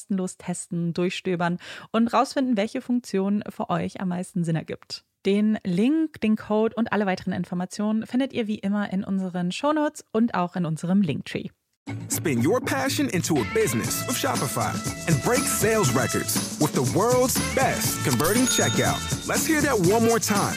kostenlos testen, durchstöbern und rausfinden, welche Funktion für euch am meisten Sinn ergibt. Den Link, den Code und alle weiteren Informationen findet ihr wie immer in unseren Shownotes und auch in unserem Linktree. Spin your passion into a business with Shopify and break sales records with the world's best converting checkout. Let's hear that one more time.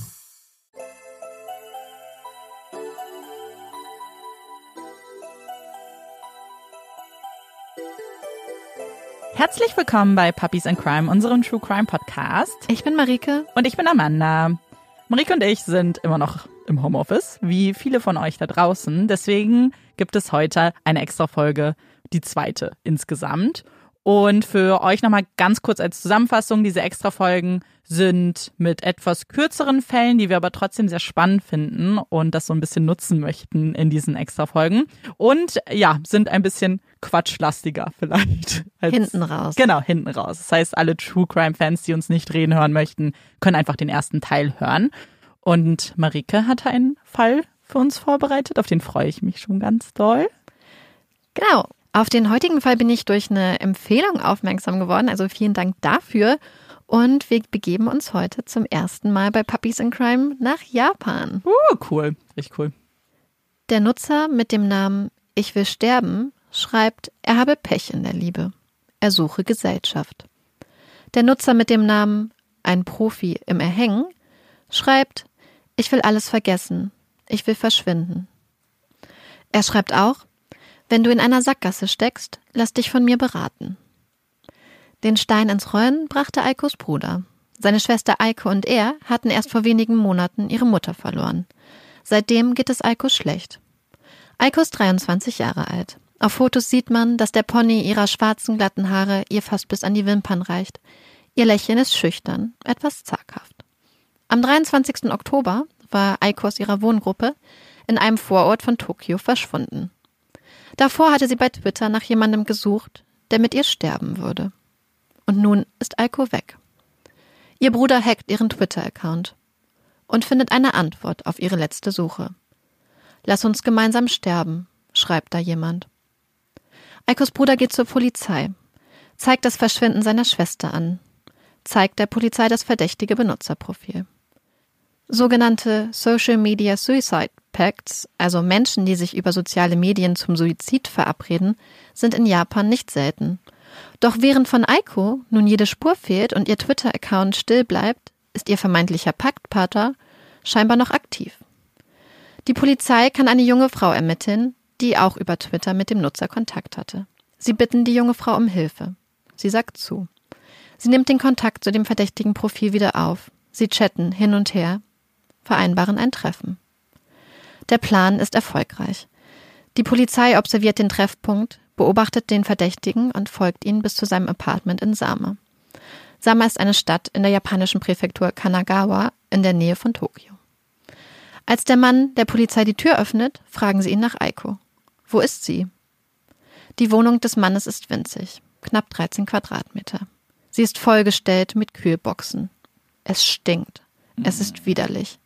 Herzlich willkommen bei Puppies and Crime, unserem True Crime Podcast. Ich bin Marike. Und ich bin Amanda. Marike und ich sind immer noch im Homeoffice, wie viele von euch da draußen. Deswegen gibt es heute eine extra Folge, die zweite insgesamt. Und für euch nochmal ganz kurz als Zusammenfassung, diese Extra-Folgen sind mit etwas kürzeren Fällen, die wir aber trotzdem sehr spannend finden und das so ein bisschen nutzen möchten in diesen Extra-Folgen. Und ja, sind ein bisschen quatschlastiger vielleicht. Als, hinten raus. Genau, hinten raus. Das heißt, alle True Crime-Fans, die uns nicht reden hören möchten, können einfach den ersten Teil hören. Und Marike hatte einen Fall für uns vorbereitet, auf den freue ich mich schon ganz doll. Genau. Auf den heutigen Fall bin ich durch eine Empfehlung aufmerksam geworden, also vielen Dank dafür. Und wir begeben uns heute zum ersten Mal bei Puppies in Crime nach Japan. Uh, cool. Richtig cool. Der Nutzer mit dem Namen Ich will sterben schreibt, er habe Pech in der Liebe. Er suche Gesellschaft. Der Nutzer mit dem Namen Ein Profi im Erhängen schreibt, ich will alles vergessen. Ich will verschwinden. Er schreibt auch, wenn du in einer Sackgasse steckst, lass dich von mir beraten. Den Stein ins Rollen brachte Eikos Bruder. Seine Schwester Eike und er hatten erst vor wenigen Monaten ihre Mutter verloren. Seitdem geht es Eiko schlecht. Eiko ist 23 Jahre alt. Auf Fotos sieht man, dass der Pony ihrer schwarzen, glatten Haare ihr fast bis an die Wimpern reicht. Ihr Lächeln ist schüchtern, etwas zaghaft. Am 23. Oktober war Eiko aus ihrer Wohngruppe in einem Vorort von Tokio verschwunden. Davor hatte sie bei Twitter nach jemandem gesucht, der mit ihr sterben würde. Und nun ist Eiko weg. Ihr Bruder hackt ihren Twitter-Account und findet eine Antwort auf ihre letzte Suche. Lass uns gemeinsam sterben, schreibt da jemand. Eikos Bruder geht zur Polizei, zeigt das Verschwinden seiner Schwester an, zeigt der Polizei das verdächtige Benutzerprofil. Sogenannte Social Media Suicide Pacts, also Menschen, die sich über soziale Medien zum Suizid verabreden, sind in Japan nicht selten. Doch während von Aiko nun jede Spur fehlt und ihr Twitter-Account still bleibt, ist ihr vermeintlicher Paktpater scheinbar noch aktiv. Die Polizei kann eine junge Frau ermitteln, die auch über Twitter mit dem Nutzer Kontakt hatte. Sie bitten die junge Frau um Hilfe. Sie sagt zu. Sie nimmt den Kontakt zu dem verdächtigen Profil wieder auf. Sie chatten hin und her, vereinbaren ein Treffen. Der Plan ist erfolgreich. Die Polizei observiert den Treffpunkt, beobachtet den Verdächtigen und folgt ihm bis zu seinem Apartment in Sama. Sama ist eine Stadt in der japanischen Präfektur Kanagawa in der Nähe von Tokio. Als der Mann der Polizei die Tür öffnet, fragen sie ihn nach Aiko. Wo ist sie? Die Wohnung des Mannes ist winzig, knapp 13 Quadratmeter. Sie ist vollgestellt mit Kühlboxen. Es stinkt. Es ist widerlich.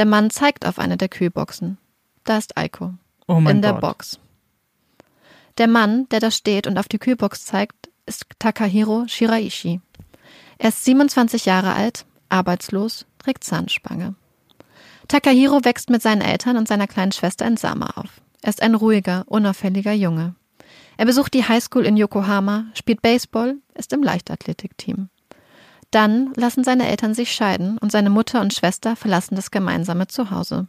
Der Mann zeigt auf eine der Kühlboxen. Da ist Aiko. Oh mein in der Gott. Box. Der Mann, der da steht und auf die Kühlbox zeigt, ist Takahiro Shiraishi. Er ist 27 Jahre alt, arbeitslos, trägt Zahnspange. Takahiro wächst mit seinen Eltern und seiner kleinen Schwester in Sama auf. Er ist ein ruhiger, unauffälliger Junge. Er besucht die Highschool in Yokohama, spielt Baseball, ist im Leichtathletikteam. Dann lassen seine Eltern sich scheiden und seine Mutter und Schwester verlassen das gemeinsame Zuhause.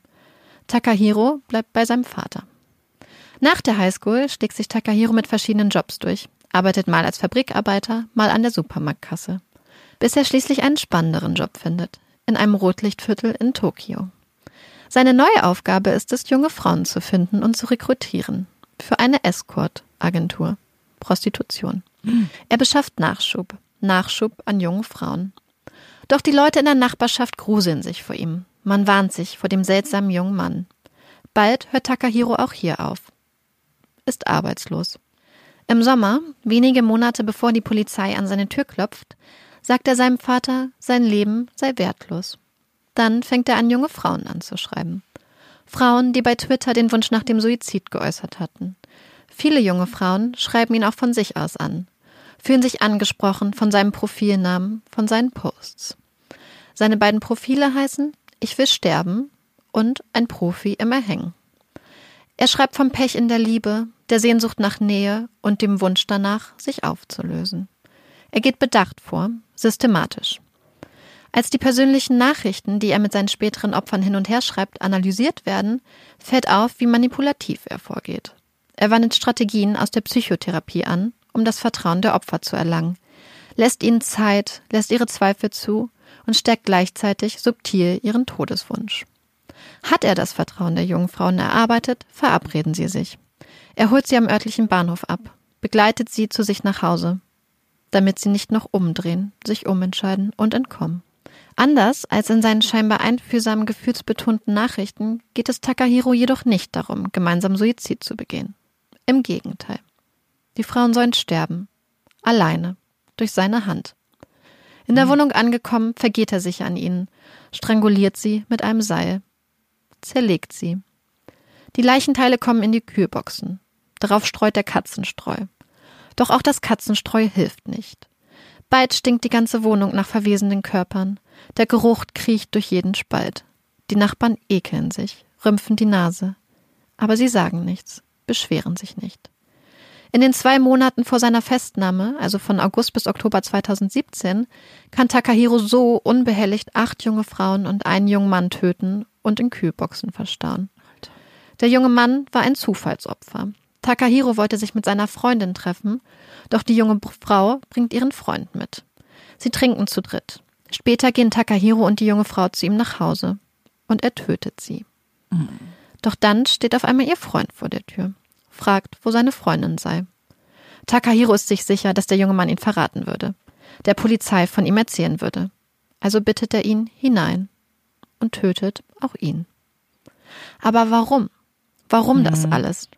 Takahiro bleibt bei seinem Vater. Nach der Highschool schlägt sich Takahiro mit verschiedenen Jobs durch, arbeitet mal als Fabrikarbeiter, mal an der Supermarktkasse, bis er schließlich einen spannenderen Job findet, in einem Rotlichtviertel in Tokio. Seine neue Aufgabe ist es, junge Frauen zu finden und zu rekrutieren für eine Escort-Agentur, Prostitution. Er beschafft Nachschub, Nachschub an jungen Frauen. Doch die Leute in der Nachbarschaft gruseln sich vor ihm. Man warnt sich vor dem seltsamen jungen Mann. Bald hört Takahiro auch hier auf. Ist arbeitslos. Im Sommer, wenige Monate bevor die Polizei an seine Tür klopft, sagt er seinem Vater, sein Leben sei wertlos. Dann fängt er an, junge Frauen anzuschreiben. Frauen, die bei Twitter den Wunsch nach dem Suizid geäußert hatten. Viele junge Frauen schreiben ihn auch von sich aus an, fühlen sich angesprochen von seinem Profilnamen, von seinen Posts. Seine beiden Profile heißen Ich will sterben und ein Profi im Erhängen. Er schreibt vom Pech in der Liebe, der Sehnsucht nach Nähe und dem Wunsch danach, sich aufzulösen. Er geht bedacht vor, systematisch. Als die persönlichen Nachrichten, die er mit seinen späteren Opfern hin und her schreibt, analysiert werden, fällt auf, wie manipulativ er vorgeht. Er wendet Strategien aus der Psychotherapie an, um das Vertrauen der Opfer zu erlangen, lässt ihnen Zeit, lässt ihre Zweifel zu und stärkt gleichzeitig subtil ihren Todeswunsch. Hat er das Vertrauen der jungen Frauen erarbeitet, verabreden sie sich. Er holt sie am örtlichen Bahnhof ab, begleitet sie zu sich nach Hause, damit sie nicht noch umdrehen, sich umentscheiden und entkommen. Anders als in seinen scheinbar einfühlsamen, gefühlsbetonten Nachrichten geht es Takahiro jedoch nicht darum, gemeinsam Suizid zu begehen. Im Gegenteil. Die Frauen sollen sterben. Alleine. Durch seine Hand. In der Wohnung angekommen, vergeht er sich an ihnen, stranguliert sie mit einem Seil, zerlegt sie. Die Leichenteile kommen in die Kühlboxen. Darauf streut er Katzenstreu. Doch auch das Katzenstreu hilft nicht. Bald stinkt die ganze Wohnung nach verwesenden Körpern. Der Geruch kriecht durch jeden Spalt. Die Nachbarn ekeln sich, rümpfen die Nase. Aber sie sagen nichts, beschweren sich nicht. In den zwei Monaten vor seiner Festnahme, also von August bis Oktober 2017, kann Takahiro so unbehelligt acht junge Frauen und einen jungen Mann töten und in Kühlboxen verstauen. Der junge Mann war ein Zufallsopfer. Takahiro wollte sich mit seiner Freundin treffen, doch die junge Frau bringt ihren Freund mit. Sie trinken zu dritt. Später gehen Takahiro und die junge Frau zu ihm nach Hause und er tötet sie. Mhm. Doch dann steht auf einmal ihr Freund vor der Tür, fragt, wo seine Freundin sei. Takahiro ist sich sicher, dass der junge Mann ihn verraten würde, der Polizei von ihm erzählen würde. Also bittet er ihn hinein und tötet auch ihn. Aber warum? Warum mhm. das alles?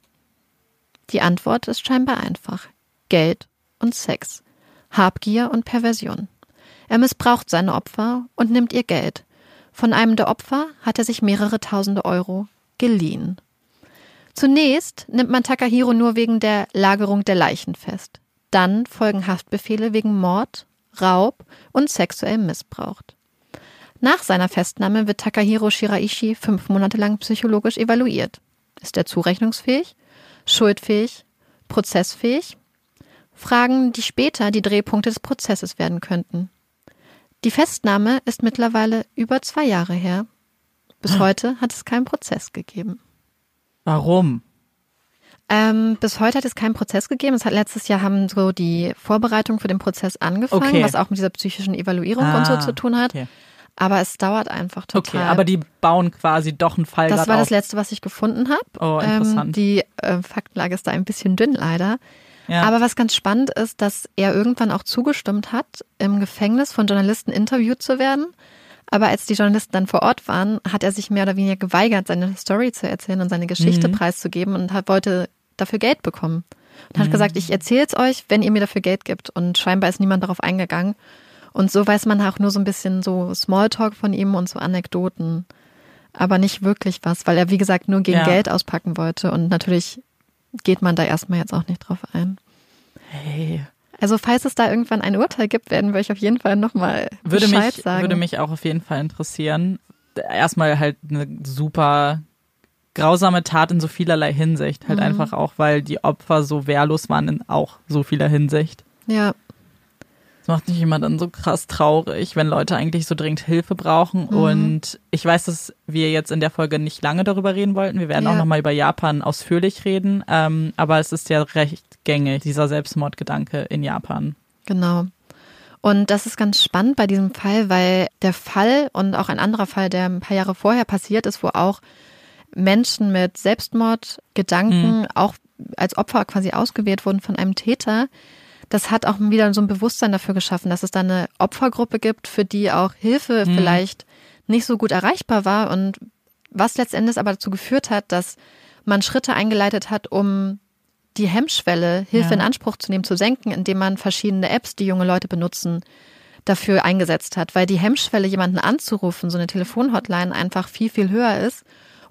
Die Antwort ist scheinbar einfach. Geld und Sex. Habgier und Perversion. Er missbraucht seine Opfer und nimmt ihr Geld. Von einem der Opfer hat er sich mehrere tausende Euro geliehen. Zunächst nimmt man Takahiro nur wegen der Lagerung der Leichen fest. Dann folgen Haftbefehle wegen Mord, Raub und sexuellem Missbrauch. Nach seiner Festnahme wird Takahiro Shiraishi fünf Monate lang psychologisch evaluiert. Ist er zurechnungsfähig, schuldfähig, prozessfähig? Fragen, die später die Drehpunkte des Prozesses werden könnten. Die Festnahme ist mittlerweile über zwei Jahre her. Bis hm. heute hat es keinen Prozess gegeben. Warum? Ähm, bis heute hat es keinen Prozess gegeben. Es hat letztes Jahr haben so die Vorbereitungen für den Prozess angefangen, okay. was auch mit dieser psychischen Evaluierung ah, und so ah, zu tun hat. Okay. Aber es dauert einfach total. Okay, aber die bauen quasi doch einen Fall. Das war auf. das letzte, was ich gefunden habe. Oh, interessant. Ähm, die äh, Faktenlage ist da ein bisschen dünn leider. Ja. Aber was ganz spannend ist, dass er irgendwann auch zugestimmt hat, im Gefängnis von Journalisten interviewt zu werden. Aber als die Journalisten dann vor Ort waren, hat er sich mehr oder weniger geweigert, seine Story zu erzählen und seine Geschichte mhm. preiszugeben und hat, wollte dafür Geld bekommen. Und mhm. hat gesagt, ich erzähle es euch, wenn ihr mir dafür Geld gibt. Und scheinbar ist niemand darauf eingegangen. Und so weiß man auch nur so ein bisschen so Smalltalk von ihm und so Anekdoten. Aber nicht wirklich was, weil er, wie gesagt, nur gegen ja. Geld auspacken wollte. Und natürlich geht man da erstmal jetzt auch nicht drauf ein. Hey. Also falls es da irgendwann ein Urteil gibt, werden wir euch auf jeden Fall nochmal Bescheid mich, sagen. Würde mich auch auf jeden Fall interessieren. Erstmal halt eine super grausame Tat in so vielerlei Hinsicht. Halt mhm. einfach auch, weil die Opfer so wehrlos waren in auch so vieler Hinsicht. Ja. Das macht mich immer dann so krass traurig, wenn Leute eigentlich so dringend Hilfe brauchen. Mhm. Und ich weiß, dass wir jetzt in der Folge nicht lange darüber reden wollten. Wir werden ja. auch nochmal über Japan ausführlich reden. Ähm, aber es ist ja recht gängig, dieser Selbstmordgedanke in Japan. Genau. Und das ist ganz spannend bei diesem Fall, weil der Fall und auch ein anderer Fall, der ein paar Jahre vorher passiert ist, wo auch Menschen mit Selbstmordgedanken mhm. auch als Opfer quasi ausgewählt wurden von einem Täter, das hat auch wieder so ein Bewusstsein dafür geschaffen, dass es da eine Opfergruppe gibt, für die auch Hilfe mhm. vielleicht nicht so gut erreichbar war und was letztendlich aber dazu geführt hat, dass man Schritte eingeleitet hat, um die Hemmschwelle, Hilfe ja. in Anspruch zu nehmen, zu senken, indem man verschiedene Apps, die junge Leute benutzen, dafür eingesetzt hat, weil die Hemmschwelle, jemanden anzurufen, so eine Telefonhotline einfach viel, viel höher ist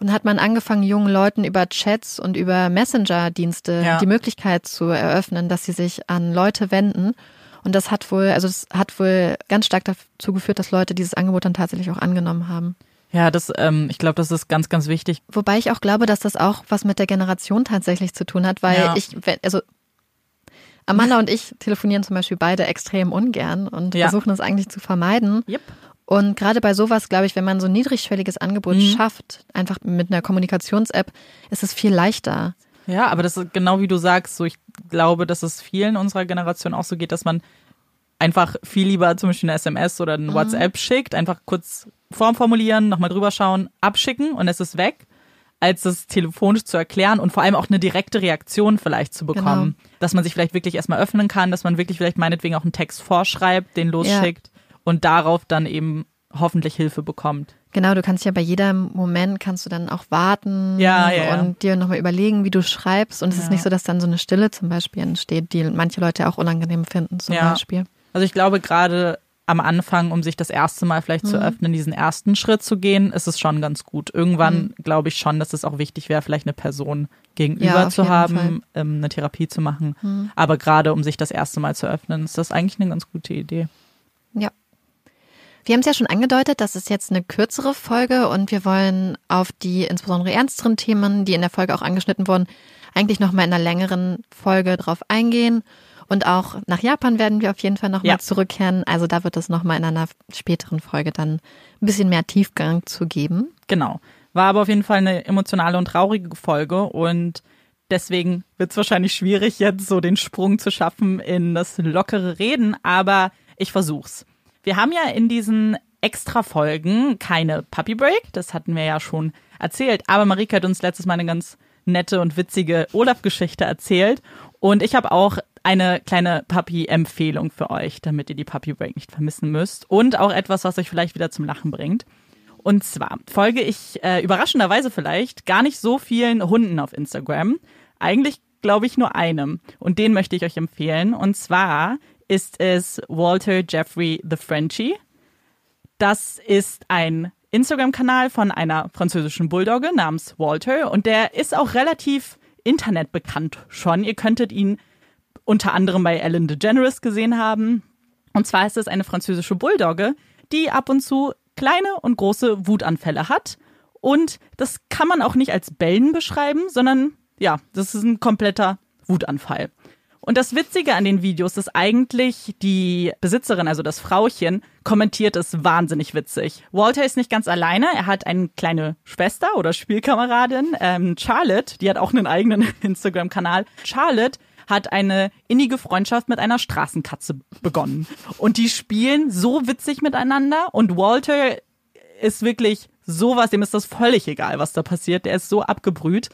und hat man angefangen, jungen Leuten über Chats und über Messenger-Dienste ja. die Möglichkeit zu eröffnen, dass sie sich an Leute wenden. Und das hat wohl, also das hat wohl ganz stark dazu geführt, dass Leute dieses Angebot dann tatsächlich auch angenommen haben. Ja, das, ähm, ich glaube, das ist ganz, ganz wichtig. Wobei ich auch glaube, dass das auch was mit der Generation tatsächlich zu tun hat, weil ja. ich, also Amanda und ich telefonieren zum Beispiel beide extrem ungern und ja. versuchen es eigentlich zu vermeiden. Yep. Und gerade bei sowas, glaube ich, wenn man so ein niedrigschwelliges Angebot mhm. schafft, einfach mit einer Kommunikations-App, ist es viel leichter. Ja, aber das ist genau wie du sagst, so ich glaube, dass es vielen unserer Generation auch so geht, dass man einfach viel lieber zum Beispiel eine SMS oder ein mhm. WhatsApp schickt, einfach kurz Form formulieren, nochmal drüber schauen, abschicken und es ist weg, als das telefonisch zu erklären und vor allem auch eine direkte Reaktion vielleicht zu bekommen. Genau. Dass man sich vielleicht wirklich erstmal öffnen kann, dass man wirklich vielleicht meinetwegen auch einen Text vorschreibt, den losschickt. Ja und darauf dann eben hoffentlich Hilfe bekommt. Genau, du kannst ja bei jedem Moment kannst du dann auch warten ja, ja, und dir nochmal überlegen, wie du schreibst. Und es ja. ist nicht so, dass dann so eine Stille zum Beispiel entsteht, die manche Leute auch unangenehm finden, zum Beispiel. Also ich glaube gerade am Anfang, um sich das erste Mal vielleicht zu öffnen, diesen ersten Schritt zu gehen, ist es schon ganz gut. Irgendwann glaube ich schon, dass es auch wichtig wäre, vielleicht eine Person gegenüber Ja, zu haben, ähm, eine Therapie zu machen. Aber gerade um sich das erste Mal zu öffnen, ist das eigentlich eine ganz gute Idee. Wir haben es ja schon angedeutet, das ist jetzt eine kürzere Folge und wir wollen auf die insbesondere ernsteren Themen, die in der Folge auch angeschnitten wurden, eigentlich nochmal in einer längeren Folge drauf eingehen. Und auch nach Japan werden wir auf jeden Fall nochmal Ja. zurückkehren. Also da wird es nochmal in einer späteren Folge dann ein bisschen mehr Tiefgang zu geben. Genau. War aber auf jeden Fall eine emotionale und traurige Folge und deswegen wird es wahrscheinlich schwierig, jetzt so den Sprung zu schaffen in das lockere Reden, aber ich versuch's. Wir haben ja in diesen Extra-Folgen keine Puppy Break, das hatten wir ja schon erzählt, aber Marika hat uns letztes Mal eine ganz nette und witzige Olaf-Geschichte erzählt und ich habe auch eine kleine Puppy-Empfehlung für euch, damit ihr die Puppy Break nicht vermissen müsst und auch etwas, was euch vielleicht wieder zum Lachen bringt. Und zwar folge ich äh, überraschenderweise vielleicht gar nicht so vielen Hunden auf Instagram. Eigentlich glaube ich nur einem. Und den möchte ich euch empfehlen. Und zwar ist es Walter Jeffrey the Frenchie. Das ist ein Instagram-Kanal von einer französischen Bulldogge namens Walter. Und der ist auch relativ internetbekannt schon. Ihr könntet ihn unter anderem bei Ellen DeGeneres gesehen haben. Und zwar ist es eine französische Bulldogge, die ab und zu kleine und große Wutanfälle hat. Und das kann man auch nicht als Bellen beschreiben, sondern ja, das ist ein kompletter Wutanfall. Und das Witzige an den Videos ist eigentlich, die Besitzerin, also das Frauchen, kommentiert es wahnsinnig witzig. Walter ist nicht ganz alleine, er hat eine kleine Schwester oder Spielkameradin, ähm, Charlotte, die hat auch einen eigenen Instagram-Kanal. Charlotte hat eine innige Freundschaft mit einer Straßenkatze begonnen. Und die spielen so witzig miteinander und Walter ist wirklich sowas, dem ist das völlig egal, was da passiert. Der ist so abgebrüht.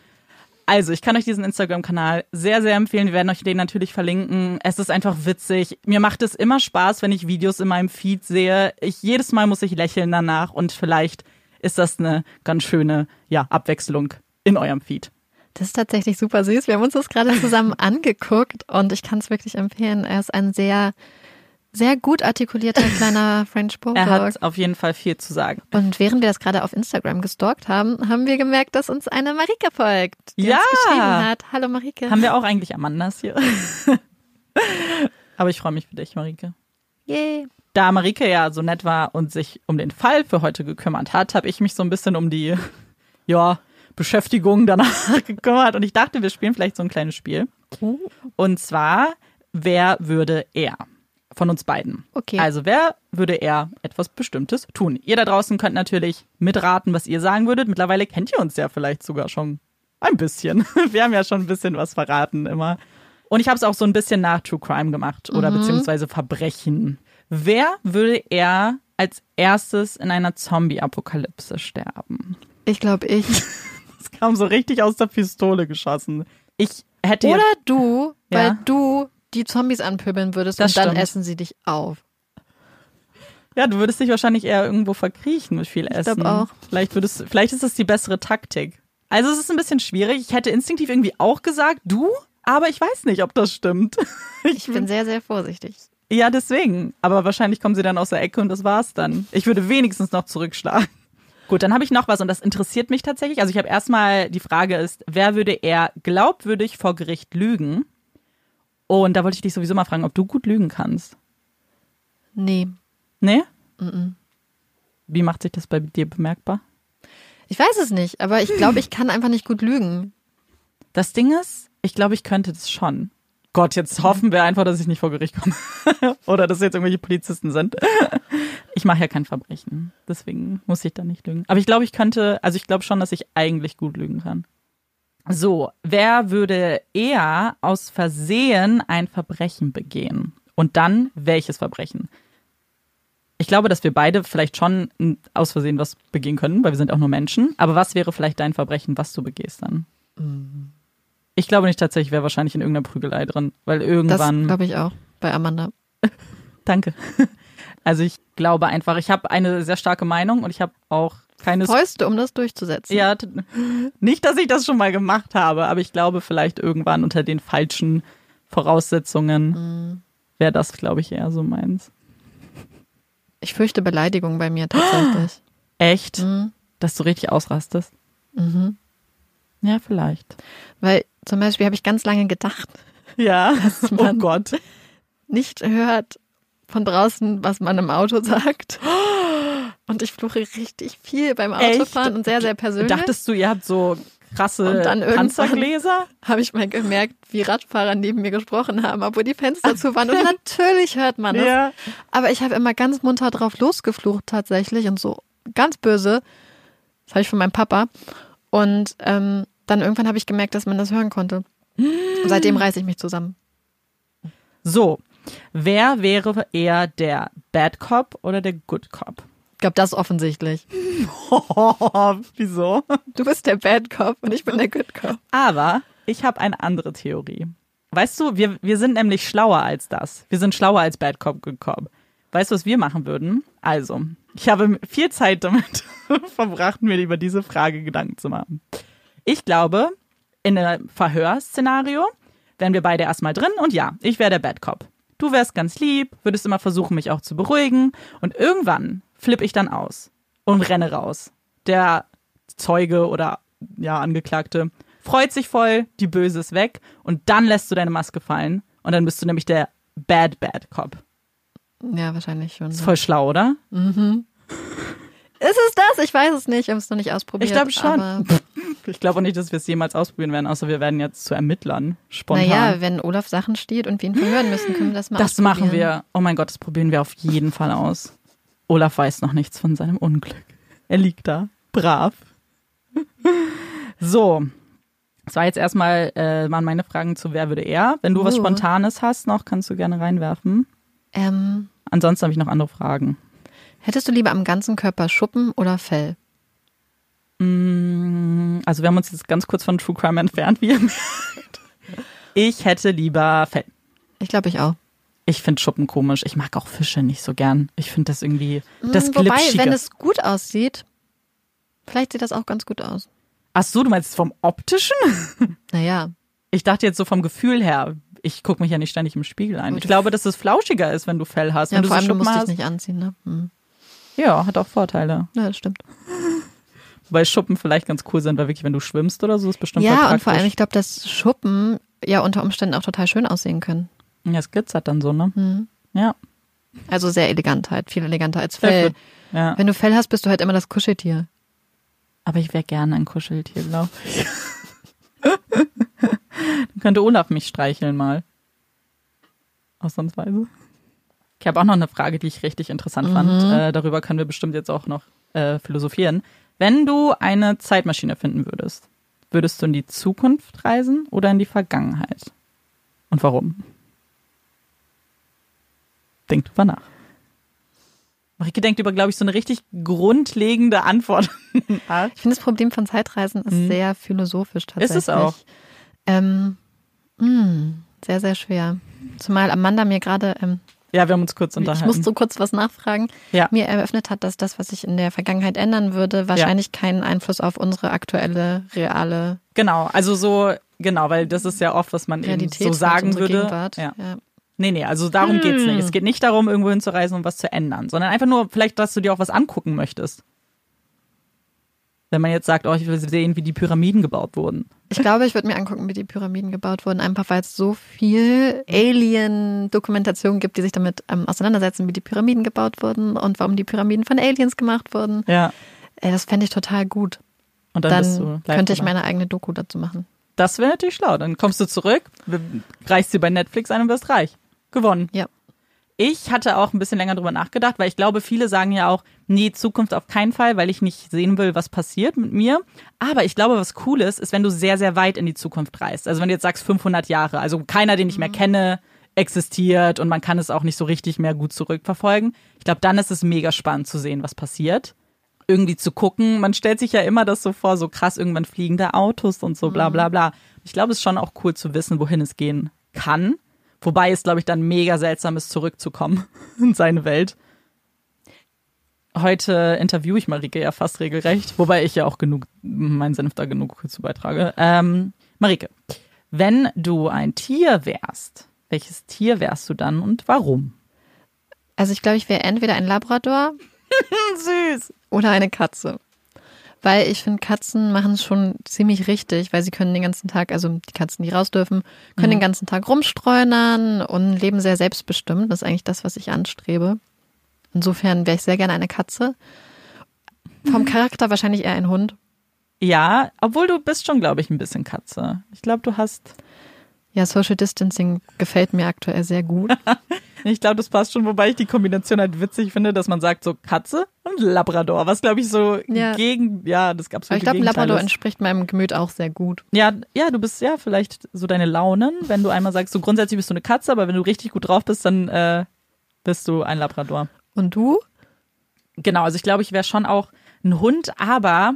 Also, ich kann euch diesen Instagram-Kanal sehr, sehr empfehlen. Wir werden euch den natürlich verlinken. Es ist einfach witzig. Mir macht es immer Spaß, wenn ich Videos in meinem Feed sehe. Ich, jedes Mal muss ich lächeln danach und vielleicht ist das eine ganz schöne, ja, Abwechslung in eurem Feed. Das ist tatsächlich super süß. Wir haben uns das gerade zusammen angeguckt und ich kann es wirklich empfehlen. Er ist ein sehr, sehr gut artikulierter kleiner French Bulldog. Er hat auf jeden Fall viel zu sagen. Und während wir das gerade auf Instagram gestalkt haben, haben wir gemerkt, dass uns eine Marike folgt, die Ja. uns geschrieben hat. Hallo Marike. Haben wir auch eigentlich Amandas hier? Aber ich freue mich für dich, Marike. Yay. Da Marike ja so nett war und sich um den Fall für heute gekümmert hat, habe ich mich so ein bisschen um die, ja, Beschäftigung danach gekümmert und ich dachte, wir spielen vielleicht so ein kleines Spiel. Und zwar, wer würde er? Von uns beiden. Okay. Also, wer würde er etwas Bestimmtes tun? Ihr da draußen könnt natürlich mitraten, was ihr sagen würdet. Mittlerweile kennt ihr uns ja vielleicht sogar schon ein bisschen. Wir haben ja schon ein bisschen was verraten immer. Und ich habe es auch so ein bisschen nach True Crime gemacht oder beziehungsweise Verbrechen. Wer würde er als erstes in einer Zombie-Apokalypse sterben? Ich glaube ich. Das kam so richtig aus der Pistole geschossen. Ich hätte Oder du, Ja. weil du die Zombies anpöbeln würdest Das und dann stimmt. essen sie dich auf. ja, du würdest dich wahrscheinlich eher irgendwo verkriechen mit viel Essen. glaub auch. Vielleicht würdest, vielleicht ist das die bessere Taktik. Also es ist ein bisschen schwierig. Ich hätte instinktiv irgendwie auch gesagt, du, aber ich weiß nicht, ob das stimmt. Ich bin sehr, sehr vorsichtig. Ja, deswegen. Aber wahrscheinlich kommen sie dann aus der Ecke und das war's dann. Ich würde wenigstens noch zurückschlagen. Gut, dann habe ich noch was und das interessiert mich tatsächlich. Also ich habe erstmal die Frage ist, wer würde eher glaubwürdig vor Gericht lügen? Und da wollte ich dich sowieso mal fragen, ob du gut lügen kannst. Nee. Nee? Wie macht sich das bei dir bemerkbar? Ich weiß es nicht, aber ich glaube, ich kann einfach nicht gut lügen. Das Ding ist, ich glaube, ich könnte das schon. Gott, jetzt hoffen wir einfach, dass ich nicht vor Gericht komme. Oder dass jetzt irgendwelche Polizisten sind. Ich mache ja kein Verbrechen. Deswegen muss ich da nicht lügen. Aber ich glaube, ich könnte, also ich glaube schon, dass ich eigentlich gut lügen kann. So, wer würde eher aus Versehen ein Verbrechen begehen? Und dann welches Verbrechen? Ich glaube, dass wir beide vielleicht schon aus Versehen was begehen können, weil wir sind auch nur Menschen. Aber was wäre vielleicht dein Verbrechen, was du begehst dann? Ich glaube nicht tatsächlich, ich wäre wahrscheinlich in irgendeiner Prügelei drin, weil Das irgendwann. glaube ich auch bei Amanda. Danke. Also ich glaube einfach, ich habe eine sehr starke Meinung und ich habe auch keine. Fäuste, um das durchzusetzen. Ja, nicht, dass ich das schon mal gemacht habe, aber ich glaube vielleicht irgendwann unter den falschen Voraussetzungen wäre das, glaube ich, eher so meins. Ich fürchte Beleidigung bei mir tatsächlich. Echt? Mhm. Dass du richtig ausrastest? Mhm. Ja, vielleicht. Weil zum Beispiel habe ich ganz lange gedacht, Ja. Oh man- Gott. nicht hört von draußen, was man im Auto sagt. Und ich fluche richtig viel beim Autofahren Echt? und sehr, sehr persönlich. Dachtest du, ihr habt so krasse Und dann Panzergläser? habe ich mal gemerkt, wie Radfahrer neben mir gesprochen haben, obwohl die Fenster zu waren. Und natürlich hört man es. Ja. Aber ich habe immer ganz munter drauf losgeflucht tatsächlich und so ganz böse. Das habe ich von meinem Papa. Und ähm, dann irgendwann habe ich gemerkt, dass man das hören konnte. Und seitdem reiße ich mich zusammen. So, wer wäre eher der Bad Cop oder der Good Cop? Ich glaube, das offensichtlich. Wieso? Du bist der Bad Cop und ich bin der Good Cop. Aber ich habe eine andere Theorie. Weißt du, wir, wir sind nämlich schlauer als das. Wir sind schlauer als Bad Cop, Good Cop. Weißt du, was wir machen würden? Also, ich habe viel Zeit damit verbracht, mir über diese Frage Gedanken zu machen. Ich glaube, in einem Verhörszenario wären wir beide erstmal drin und ja, ich wäre der Bad Cop. Du wärst ganz lieb, würdest immer versuchen, mich auch zu beruhigen und irgendwann flippe ich dann aus und renne raus. Der Zeuge oder ja, Angeklagte freut sich voll, die Böse ist weg und dann lässt du deine Maske fallen und dann bist du nämlich der Bad Bad Cop. Ja, wahrscheinlich schon. Ist voll schlau, oder? Ist es das? Ich weiß es nicht. Ich habe es noch nicht ausprobiert. Ich glaube schon. Ich glaube auch nicht, dass wir es jemals ausprobieren werden, außer wir werden jetzt zu Ermittlern spontan. naja, wenn Olaf Sachen steht und wir ihn verhören müssen, können wir das mal das machen wir. Oh mein Gott, das probieren wir auf jeden Fall aus. Olaf weiß noch nichts von seinem Unglück. Er liegt da, brav. So, das war jetzt erstmal äh, waren meine Fragen zu Wer würde er. Wenn du was Uh. Spontanes hast noch, kannst du gerne reinwerfen. Ähm, Ansonsten habe ich noch andere Fragen. hättest du lieber am ganzen Körper Schuppen oder Fell? Mm, Also wir haben uns jetzt ganz kurz von True Crime entfernt, wie ihr merkt. Ich hätte lieber Fell. Ich glaube, ich auch. Ich finde Schuppen komisch. Ich mag auch Fische nicht so gern. Ich finde das irgendwie das Mm, Wobei, Glitschige. wenn es gut aussieht, vielleicht sieht das auch ganz gut aus. Ach so, du meinst vom optischen? Naja, Ich dachte jetzt so vom Gefühl her. Ich gucke mich ja nicht ständig im Spiegel ein. Ich glaube, dass es flauschiger ist, wenn du Fell hast. ja, wenn du vor so allem, du musst dich hast. nicht anziehen, ne? Hm. Ja, hat auch Vorteile. Ja, das stimmt. Weil Schuppen vielleicht ganz cool sind, weil wirklich, wenn du schwimmst oder so, ist bestimmt Ja, und vor allem, ich glaube, dass Schuppen ja unter Umständen auch total schön aussehen können. Ja, es glitzert dann so, ne? Hm. Ja. Also sehr elegant halt, viel eleganter als Fell. Ja. Wenn du Fell hast, bist du halt immer das Kuscheltier. Aber ich wäre gerne ein Kuscheltier, glaube ich. Dann könnte Olaf mich streicheln mal. Ausnahmsweise. Ich habe auch noch eine Frage, die ich richtig interessant fand. Äh, darüber können wir bestimmt jetzt auch noch äh, philosophieren. Wenn du eine Zeitmaschine finden würdest, würdest du in die Zukunft reisen oder in die Vergangenheit? Und warum? Denk drüber nach. Marike denkt über, glaube ich, so eine richtig grundlegende Antwort. Ich finde, das Problem von Zeitreisen ist Mhm. sehr philosophisch tatsächlich. Ist es auch. Ähm, mh, sehr, sehr schwer. Zumal Amanda mir gerade, ähm, Ja, wir haben uns kurz ich unterhalten. muss so kurz was nachfragen, Ja. mir eröffnet hat, dass das, was ich in der Vergangenheit ändern würde, wahrscheinlich keinen Einfluss auf unsere aktuelle, reale Genau, also so, genau, weil das ist ja oft, was man eben Realität so hat, sagen würde. Gegenwart. Ja. Ja. Nee, nee, also darum geht's nicht. Es geht nicht darum, irgendwo hinzureisen und was zu ändern, sondern einfach nur vielleicht, dass du dir auch was angucken möchtest. Wenn man jetzt sagt, oh, ich will sehen, wie die Pyramiden gebaut wurden. Ich glaube, ich würde mir angucken, wie die Pyramiden gebaut wurden, einfach weil es so viel Alien-Dokumentation gibt, die sich damit ähm, auseinandersetzen, wie die Pyramiden gebaut wurden und warum die Pyramiden von Aliens gemacht wurden. Ja. Ey, das fände ich total gut. Und dann, bist du Dann könnte ich dabei. meine eigene Doku dazu machen. Das wäre natürlich schlau. Dann kommst du zurück, reichst sie bei Netflix ein und wirst reich. Gewonnen. Ja. Ich hatte auch ein bisschen länger drüber nachgedacht, weil ich glaube, viele sagen ja auch, nee, Zukunft auf keinen Fall, weil ich nicht sehen will, was passiert mit mir. Aber ich glaube, was cool ist, ist, wenn du sehr, sehr weit in die Zukunft reist. Also wenn du jetzt sagst 500 Jahre, also keiner, den ich mehr kenne, existiert und man kann es auch nicht so richtig mehr gut zurückverfolgen. Ich glaube, dann ist es mega spannend zu sehen, was passiert. Irgendwie zu gucken. Man stellt sich ja immer das so vor, so krass, irgendwann fliegende Autos und so, bla bla bla. Ich glaube, es ist schon auch cool zu wissen, wohin es gehen kann. Wobei es, glaube ich, dann mega seltsam ist, zurückzukommen in seine Welt. Heute interviewe ich Marike ja fast regelrecht, wobei ich ja auch genug, meinen Senf da genug zu beitrage. Ähm, Marike, wenn du ein Tier wärst, welches Tier wärst du dann und warum? Also ich glaube, ich wäre entweder ein Labrador Süß. oder eine Katze. Weil ich finde, Katzen machen es schon ziemlich richtig, weil sie können den ganzen Tag, also die Katzen, die raus dürfen, können den ganzen Tag rumstreunern und leben sehr selbstbestimmt. Das ist eigentlich das, was ich anstrebe. Insofern wäre ich sehr gerne eine Katze. Vom Charakter wahrscheinlich eher ein Hund. Ja, obwohl du bist schon, glaube ich, ein bisschen Katze. Ich glaube, du hast. Ja, Social Distancing gefällt mir aktuell sehr gut. Ich glaube, das passt schon, wobei ich die Kombination halt witzig finde, dass man sagt so Katze und Labrador, was glaube ich so Ja. gegen, ja, das gab Aber ich glaube, Labrador entspricht meinem Gemüt auch sehr gut. Ja, ja, du bist ja vielleicht so deine Launen, wenn du einmal sagst, so grundsätzlich bist du eine Katze, aber wenn du richtig gut drauf bist, dann äh, bist du ein Labrador. Und du? Genau, also ich glaube, ich wäre schon auch ein Hund, aber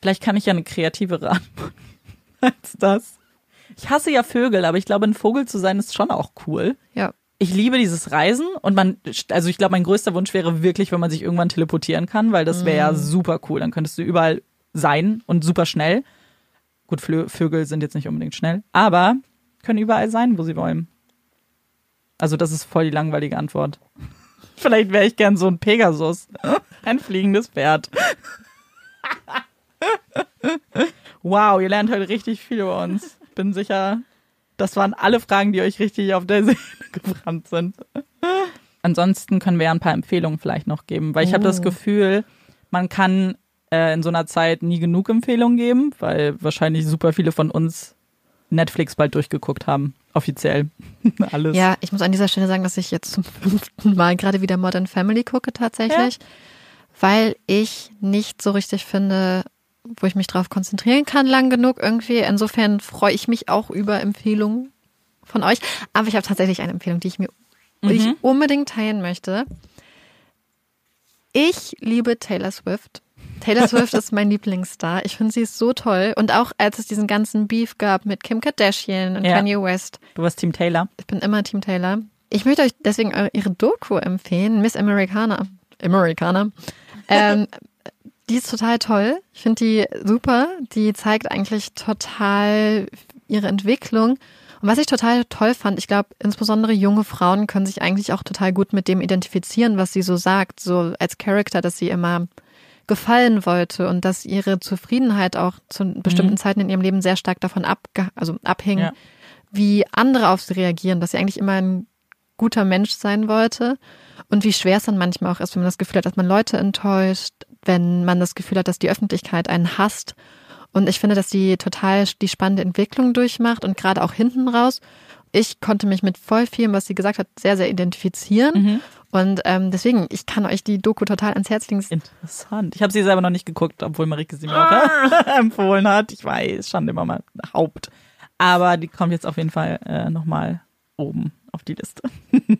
vielleicht kann ich ja eine kreativere Antwort als das. Ich hasse ja Vögel, aber ich glaube, ein Vogel zu sein ist schon auch cool. Ja. Ich liebe dieses Reisen und man, also ich glaube, mein größter Wunsch wäre wirklich, wenn man sich irgendwann teleportieren kann, weil das wäre ja super cool. Dann könntest du überall sein und super schnell. Gut, Flö Vögel sind jetzt nicht unbedingt schnell, aber können überall sein, wo sie wollen. Also das ist voll die langweilige Antwort. Vielleicht wäre ich gern so ein Pegasus. Ein fliegendes Pferd. Wow, ihr lernt heute richtig viel über uns. Bin sicher, das waren alle Fragen, die euch richtig auf der Seele gebrannt sind. Ansonsten können wir ja ein paar Empfehlungen vielleicht noch geben, weil ich habe das Gefühl, man kann äh, in so einer Zeit nie genug Empfehlungen geben, weil wahrscheinlich super viele von uns Netflix bald durchgeguckt haben. Offiziell. Alles. Ja, ich muss an dieser Stelle sagen, dass ich jetzt zum fünften Mal gerade wieder Modern Family gucke tatsächlich, weil ich nicht so richtig finde, wo ich mich drauf konzentrieren kann lang genug irgendwie. Insofern freue ich mich auch über Empfehlungen von euch. Aber ich habe tatsächlich eine Empfehlung, die ich mir die ich unbedingt teilen möchte. Ich liebe Taylor Swift. Taylor Swift ist mein Lieblingsstar. Ich finde sie ist so toll. Und auch als es diesen ganzen Beef gab mit Kim Kardashian und Ja. Kanye West, Du warst Team Taylor. ich bin immer Team Taylor. Ich möchte euch deswegen ihre Doku empfehlen, Miss Americana. Americana. Ähm, die ist total toll. Ich finde die super. Die zeigt eigentlich total ihre Entwicklung. Und was ich total toll fand, ich glaube, insbesondere junge Frauen können sich eigentlich auch total gut mit dem identifizieren, was sie so sagt, so als Charakter, dass sie immer gefallen wollte und dass ihre Zufriedenheit auch zu bestimmten Zeiten in ihrem Leben sehr stark davon abge also abhing, Ja. wie andere auf sie reagieren, dass sie eigentlich immer ein guter Mensch sein wollte und wie schwer es dann manchmal auch ist, wenn man das Gefühl hat, dass man Leute enttäuscht, wenn man das Gefühl hat, dass die Öffentlichkeit einen hasst. Und ich finde, dass die total die spannende Entwicklung durchmacht und gerade auch hinten raus. Ich konnte mich mit voll vielem, was sie gesagt hat, sehr, sehr identifizieren. Und ähm, deswegen, ich kann euch die Doku total ans Herz legen. Interessant. Ich habe sie selber noch nicht geguckt, obwohl Marike sie mir auch äh, empfohlen hat. Ich weiß, schon immer mal Haupt. Aber die kommt jetzt auf jeden Fall äh, nochmal oben auf die Liste.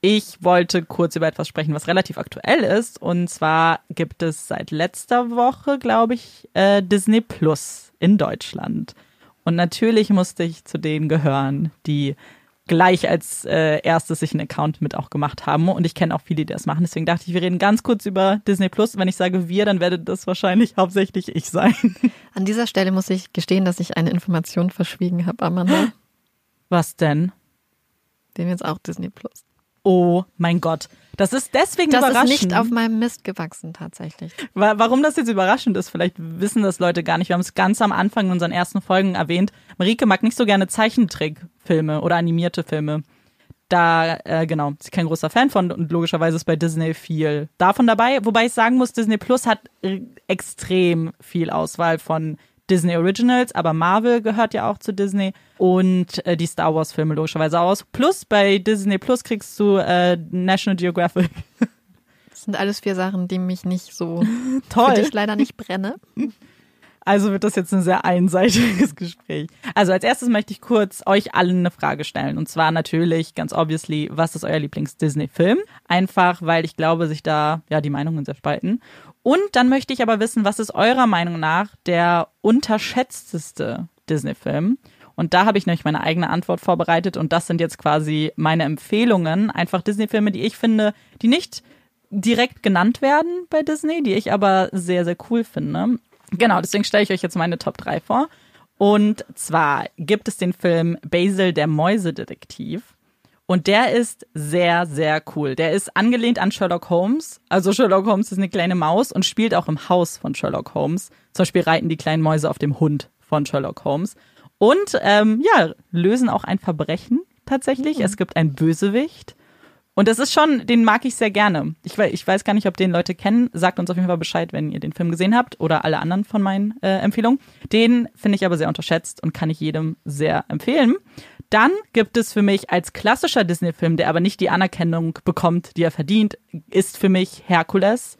Ich wollte kurz über etwas sprechen, was relativ aktuell ist. Und zwar gibt es seit letzter Woche, glaube ich, äh, Disney Plus in Deutschland. Und natürlich musste ich zu denen gehören, die gleich als äh, erstes sich einen Account mit auch gemacht haben. Und ich kenne auch viele, die das machen. Deswegen dachte ich, wir reden ganz kurz über Disney Plus. Wenn ich sage wir, dann werdet das wahrscheinlich hauptsächlich ich sein. An dieser Stelle muss ich gestehen, dass ich eine Information verschwiegen habe, Amanda. Was denn? Den jetzt auch Disney Plus. Oh mein Gott. Das ist deswegen Das überraschend. ist nicht auf meinem Mist gewachsen, tatsächlich. Wa- Warum das jetzt überraschend ist, vielleicht wissen das Leute gar nicht. Wir haben es ganz am Anfang in unseren ersten Folgen erwähnt. Marike mag nicht so gerne Zeichentrickfilme oder animierte Filme. Da, äh, genau, ist sie kein großer Fan von und logischerweise ist bei Disney viel davon dabei. Wobei ich sagen muss, Disney Plus hat extrem viel Auswahl von Disney Originals, aber Marvel gehört ja auch zu Disney und äh, die Star Wars Filme logischerweise aus. Plus bei Disney Plus kriegst du äh, National Geographic. Das sind alles vier Sachen, die mich nicht so Toll. für dich leider nicht brenne. Also wird das jetzt ein sehr einseitiges Gespräch. Also als erstes möchte ich kurz euch allen eine Frage stellen. Und zwar natürlich, ganz obviously, was ist euer Lieblings-Disney-Film? Einfach, weil ich glaube, sich da ja die Meinungen sehr spalten. Und dann möchte ich aber wissen, was ist eurer Meinung nach der unterschätzteste Disney-Film? Und da habe ich nämlich meine eigene Antwort vorbereitet. Und das sind jetzt quasi meine Empfehlungen. Einfach Disney-Filme, die ich finde, die nicht direkt genannt werden bei Disney, die ich aber sehr, sehr cool finde. Genau, deswegen stelle ich euch jetzt meine Top 3 vor. Und zwar gibt es den Film Basil der Mäusedetektiv. Und der ist sehr, sehr cool. Der ist angelehnt an Sherlock Holmes. Also Sherlock Holmes ist eine kleine Maus und spielt auch im Haus von Sherlock Holmes. Zum Beispiel reiten die kleinen Mäuse auf dem Hund von Sherlock Holmes. Und ähm, ja, lösen auch ein Verbrechen tatsächlich. Mhm. Es gibt einen Bösewicht. Und das ist schon, den mag ich sehr gerne. Ich, ich weiß gar nicht, ob den Leute kennen. Sagt uns auf jeden Fall Bescheid, wenn ihr den Film gesehen habt oder alle anderen von meinen äh, Empfehlungen. Den finde ich aber sehr unterschätzt und kann ich jedem sehr empfehlen. Dann gibt es für mich als klassischer Disney-Film, der aber nicht die Anerkennung bekommt, die er verdient, ist für mich Herkules.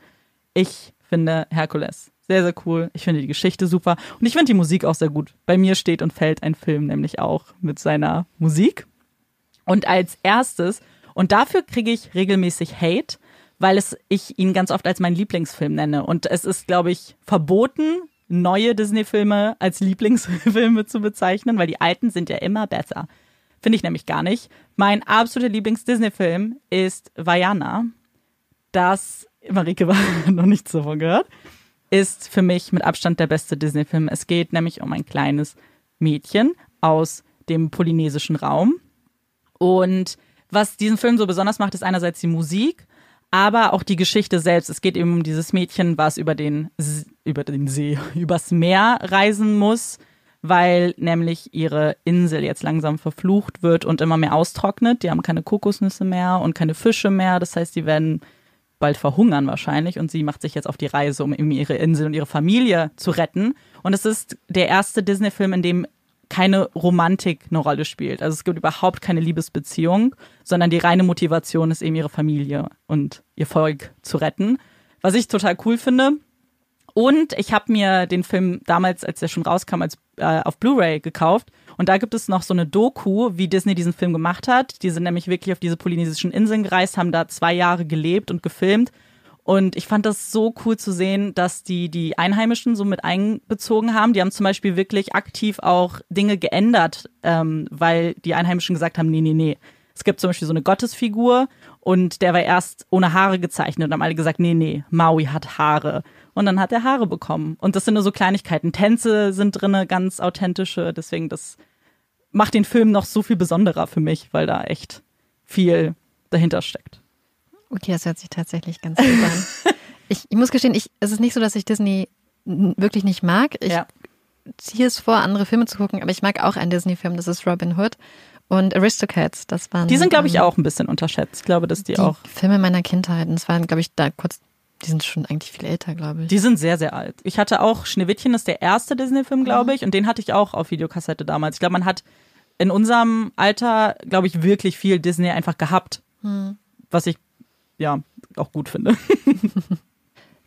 Ich finde Herkules sehr, sehr cool. Ich finde die Geschichte super und ich finde die Musik auch sehr gut. Bei mir steht und fällt ein Film nämlich auch mit seiner Musik. Und als erstes, und dafür kriege ich regelmäßig Hate, weil es ich ihn ganz oft als meinen Lieblingsfilm nenne. Und es ist, glaube ich, verboten, neue Disney-Filme als Lieblingsfilme zu bezeichnen, weil die alten sind ja immer besser. Finde ich nämlich gar nicht. Mein absoluter Lieblings-Disney-Film ist Vajana. Das, Marike war noch nichts davon gehört, ist für mich mit Abstand der beste Disney-Film. Es geht nämlich um ein kleines Mädchen aus dem polynesischen Raum. Und was diesen Film so besonders macht, ist einerseits die Musik aber auch die Geschichte selbst. Es geht eben um dieses Mädchen, was über den, über den See, übers Meer reisen muss, weil nämlich ihre Insel jetzt langsam verflucht wird und immer mehr austrocknet. Die haben keine Kokosnüsse mehr und keine Fische mehr. Das heißt, die werden bald verhungern wahrscheinlich und sie macht sich jetzt auf die Reise, um ihre Insel und ihre Familie zu retten. Und es ist der erste Disney-Film, in dem keine Romantik eine Rolle spielt. Also es gibt überhaupt keine Liebesbeziehung, sondern die reine Motivation ist eben ihre Familie und ihr Volk zu retten. Was ich total cool finde. Und ich habe mir den Film damals, als er schon rauskam, als äh, auf Blu-ray gekauft. Und da gibt es noch so eine Doku, wie Disney diesen Film gemacht hat. Die sind nämlich wirklich auf diese polynesischen Inseln gereist, haben da zwei Jahre gelebt und gefilmt und ich fand das so cool zu sehen, dass die die Einheimischen so mit einbezogen haben. Die haben zum Beispiel wirklich aktiv auch Dinge geändert, ähm, weil die Einheimischen gesagt haben, nee, nee, nee. Es gibt zum Beispiel so eine Gottesfigur und der war erst ohne Haare gezeichnet und haben alle gesagt, nee, nee, Maui hat Haare. Und dann hat er Haare bekommen. Und das sind nur so Kleinigkeiten. Tänze sind drinne, ganz authentische. Deswegen, das macht den Film noch so viel besonderer für mich, weil da echt viel dahinter steckt. Okay, das hört sich tatsächlich ganz gut an. ich, ich, muss gestehen, ich, es ist nicht so, dass ich Disney wirklich nicht mag. Ich ja. ziehe es vor, andere Filme zu gucken, aber ich mag auch einen Disney-Film, das ist Robin Hood und Aristocats. Das waren. Die sind, glaube ich, ähm, auch ein bisschen unterschätzt. Ich glaube, dass die, die auch. Filme meiner Kindheit. Und das waren, glaube ich, da kurz. Die sind schon eigentlich viel älter, glaube ich. Die sind sehr, sehr alt. Ich hatte auch Schneewittchen, das ist der erste Disney-Film, glaube ich, und den hatte ich auch auf Videokassette damals. Ich glaube, man hat in unserem Alter, glaube ich, wirklich viel Disney einfach gehabt. Mhm. Was ich ja auch gut finde.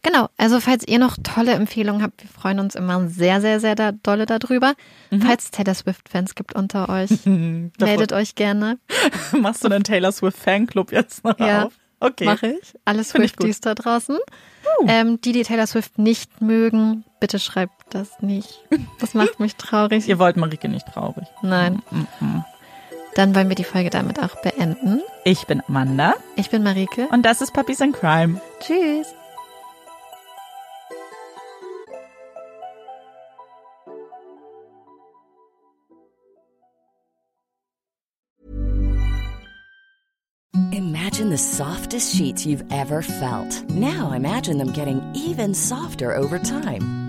Genau, also falls ihr noch tolle Empfehlungen habt, wir freuen uns immer sehr, sehr, sehr da, dolle darüber. Mhm. Falls es Taylor Swift-Fans gibt unter euch, meldet euch gerne. Machst du einen Taylor Swift-Fanclub jetzt noch ja, auf? Okay. Mache ich. Alle Swifties da draußen. Uh. Ähm, die, die Taylor Swift nicht mögen, bitte schreibt das nicht. Das macht mich traurig. ihr wollt Marike nicht traurig. Nein. Mhm. Dann wollen wir die Folge damit auch beenden. Ich bin Amanda. Ich bin Marike. Und das ist Puppies and Crime. Tschüss. Imagine the softest sheets you've ever felt. Now imagine them getting even softer over time.